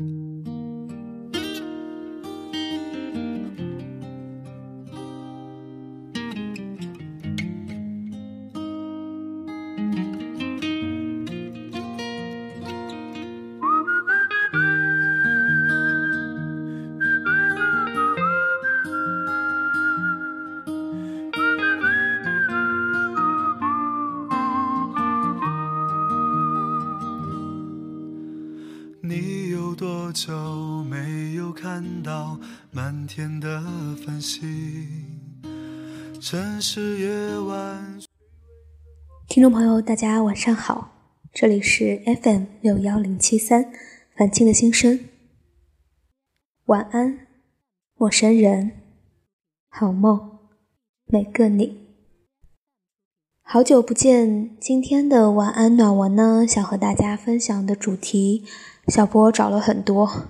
Música 久没有看到满天的繁星？城市夜晚。听众朋友，大家晚上好，这里是 FM 六幺零七三，凡青的心声。晚安，陌生人，好梦，每个你。好久不见，今天的晚安暖文呢，想和大家分享的主题。小波找了很多，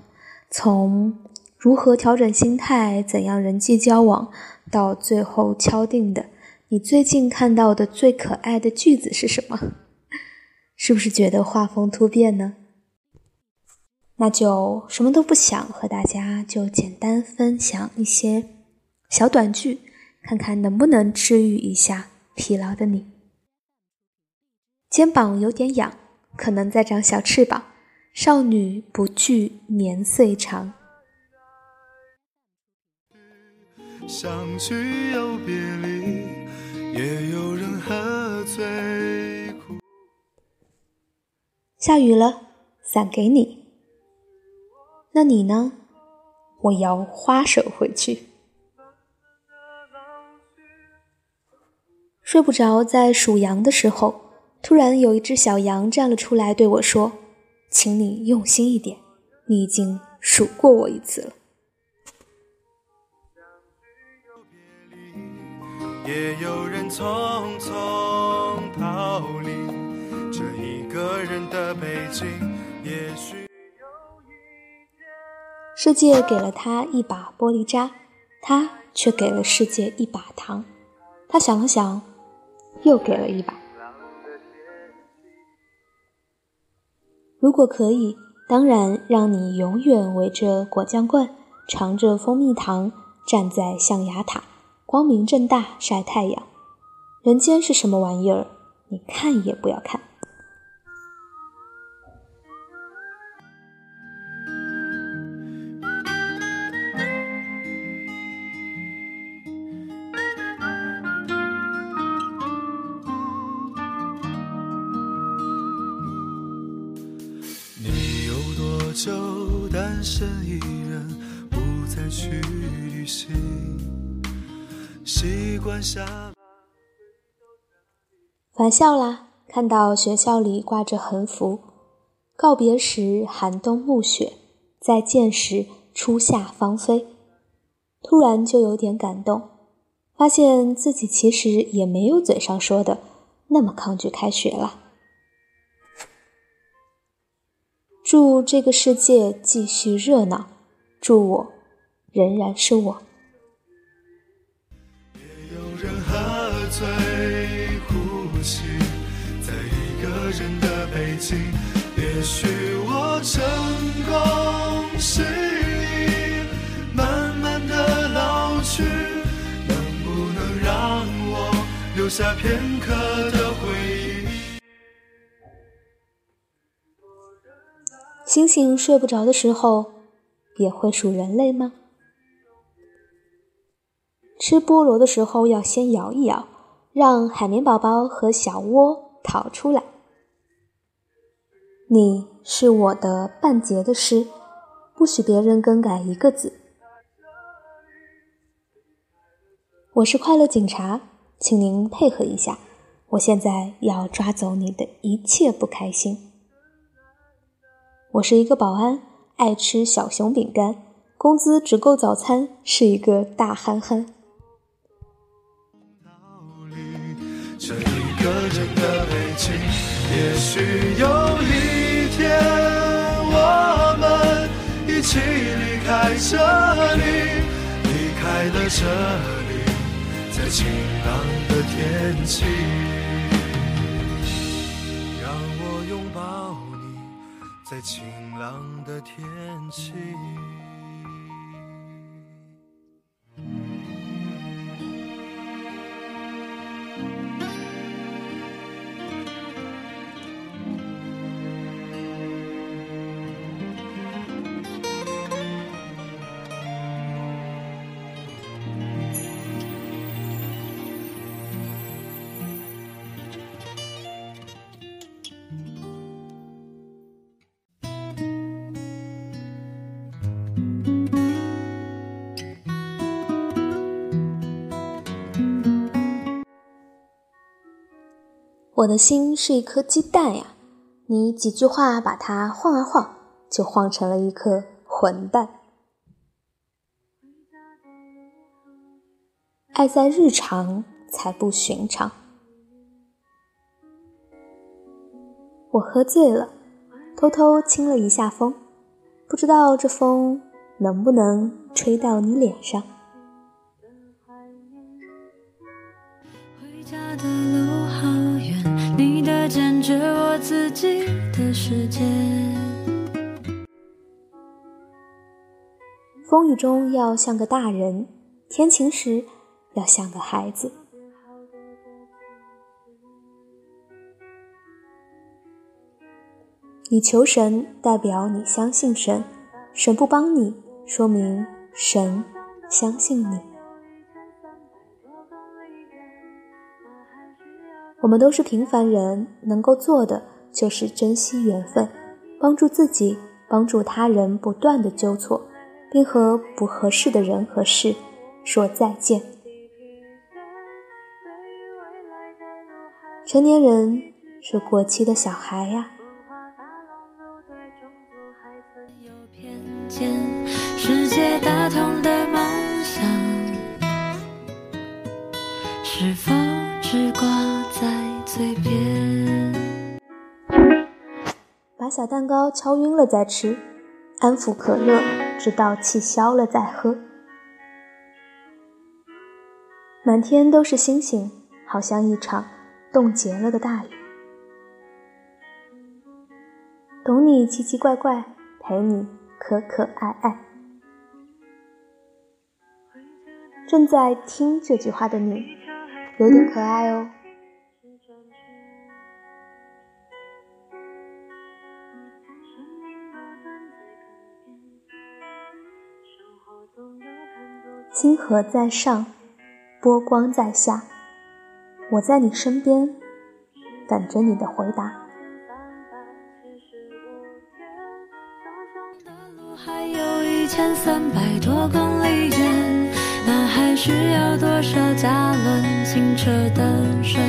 从如何调整心态、怎样人际交往，到最后敲定的，你最近看到的最可爱的句子是什么？是不是觉得画风突变呢？那就什么都不想，和大家就简单分享一些小短句，看看能不能治愈一下疲劳的你。肩膀有点痒，可能在长小翅膀。少女不惧年岁长。相聚又别离，也有人喝醉。下雨了，伞给你。那你呢？我摇花手回去。睡不着，在数羊的时候，突然有一只小羊站了出来，对我说。请你用心一点，你已经数过我一次了。也有人匆匆逃离这一个人的北京。也许世界给了他一把玻璃渣，他却给了世界一把糖。他想了想，又给了一把。如果可以，当然让你永远围着果酱罐，尝着蜂蜜糖，站在象牙塔，光明正大晒太阳。人间是什么玩意儿？你看也不要看。单身一人，不再去旅行，习惯下。返校啦！看到学校里挂着横幅，告别时寒冬暮雪，再见时初夏芳菲，突然就有点感动，发现自己其实也没有嘴上说的那么抗拒开学了。祝这个世界继续热闹，祝我仍然是我。也有人喝醉呼吸，在一个人的北京。也许我成功失意，慢慢的老去，能不能让我留下片刻的星星睡不着的时候，也会数人类吗？吃菠萝的时候要先摇一摇，让海绵宝宝和小窝逃出来。你是我的半截的诗，不许别人更改一个字。我是快乐警察，请您配合一下，我现在要抓走你的一切不开心。我是一个保安，爱吃小熊饼干，工资只够早餐，是一个大憨憨。这一个人的北京，也许有一天，我们一起离开这里，离开了这里，在晴朗的天气。在晴朗的天气。我的心是一颗鸡蛋呀，你几句话把它晃啊晃，就晃成了一颗混蛋。爱在日常才不寻常。我喝醉了，偷偷亲了一下风，不知道这风能不能吹到你脸上。回家的路。坚决我自己的世界。风雨中要像个大人，天晴时要像个孩子。你求神，代表你相信神；神不帮你，说明神相信你。我们都是平凡人，能够做的就是珍惜缘分，帮助自己，帮助他人，不断的纠错，并和不合适的人和事说再见。成年人是过期的小孩呀。世界大同的梦想，是否只光？把小蛋糕敲晕了再吃，安抚可乐，直到气消了再喝。满天都是星星，好像一场冻结了的大雨。懂你奇奇怪怪，陪你可可爱爱。正在听这句话的你，有点可爱哦。星河在上，波光在下，我在你身边，等着你的回答。还有一千三百多公里远，那还需要多少加仑清澈的水？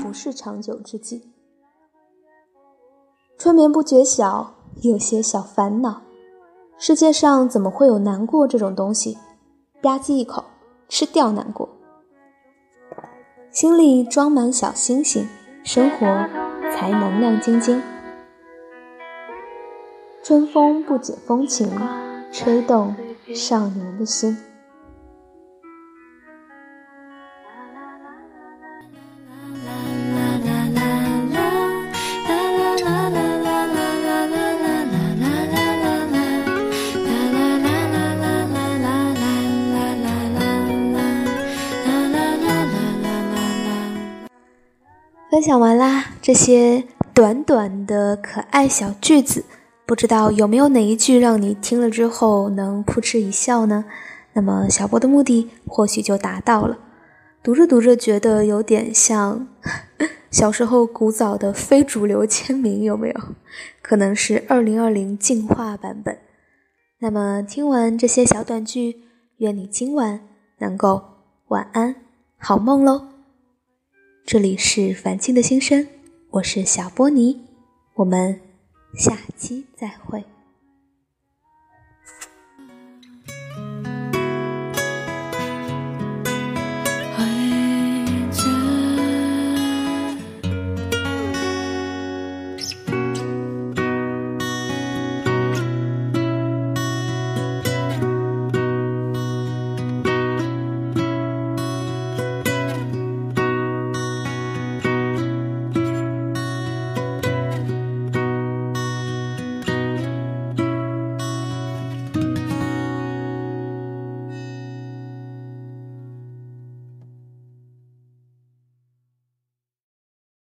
不是长久之计，春眠不觉晓，有些小烦恼。世界上怎么会有难过这种东西？吧唧一口吃掉难过，心里装满小星星，生活才能亮晶晶。春风不解风情，吹动少年的心。分享完啦，这些短短的可爱小句子，不知道有没有哪一句让你听了之后能扑哧一笑呢？那么小波的目的或许就达到了。读着读着，觉得有点像 小时候古早的非主流签名，有没有？可能是二零二零进化版本。那么听完这些小短句，愿你今晚能够晚安，好梦喽。这里是凡青的心声，我是小波尼，我们下期再会。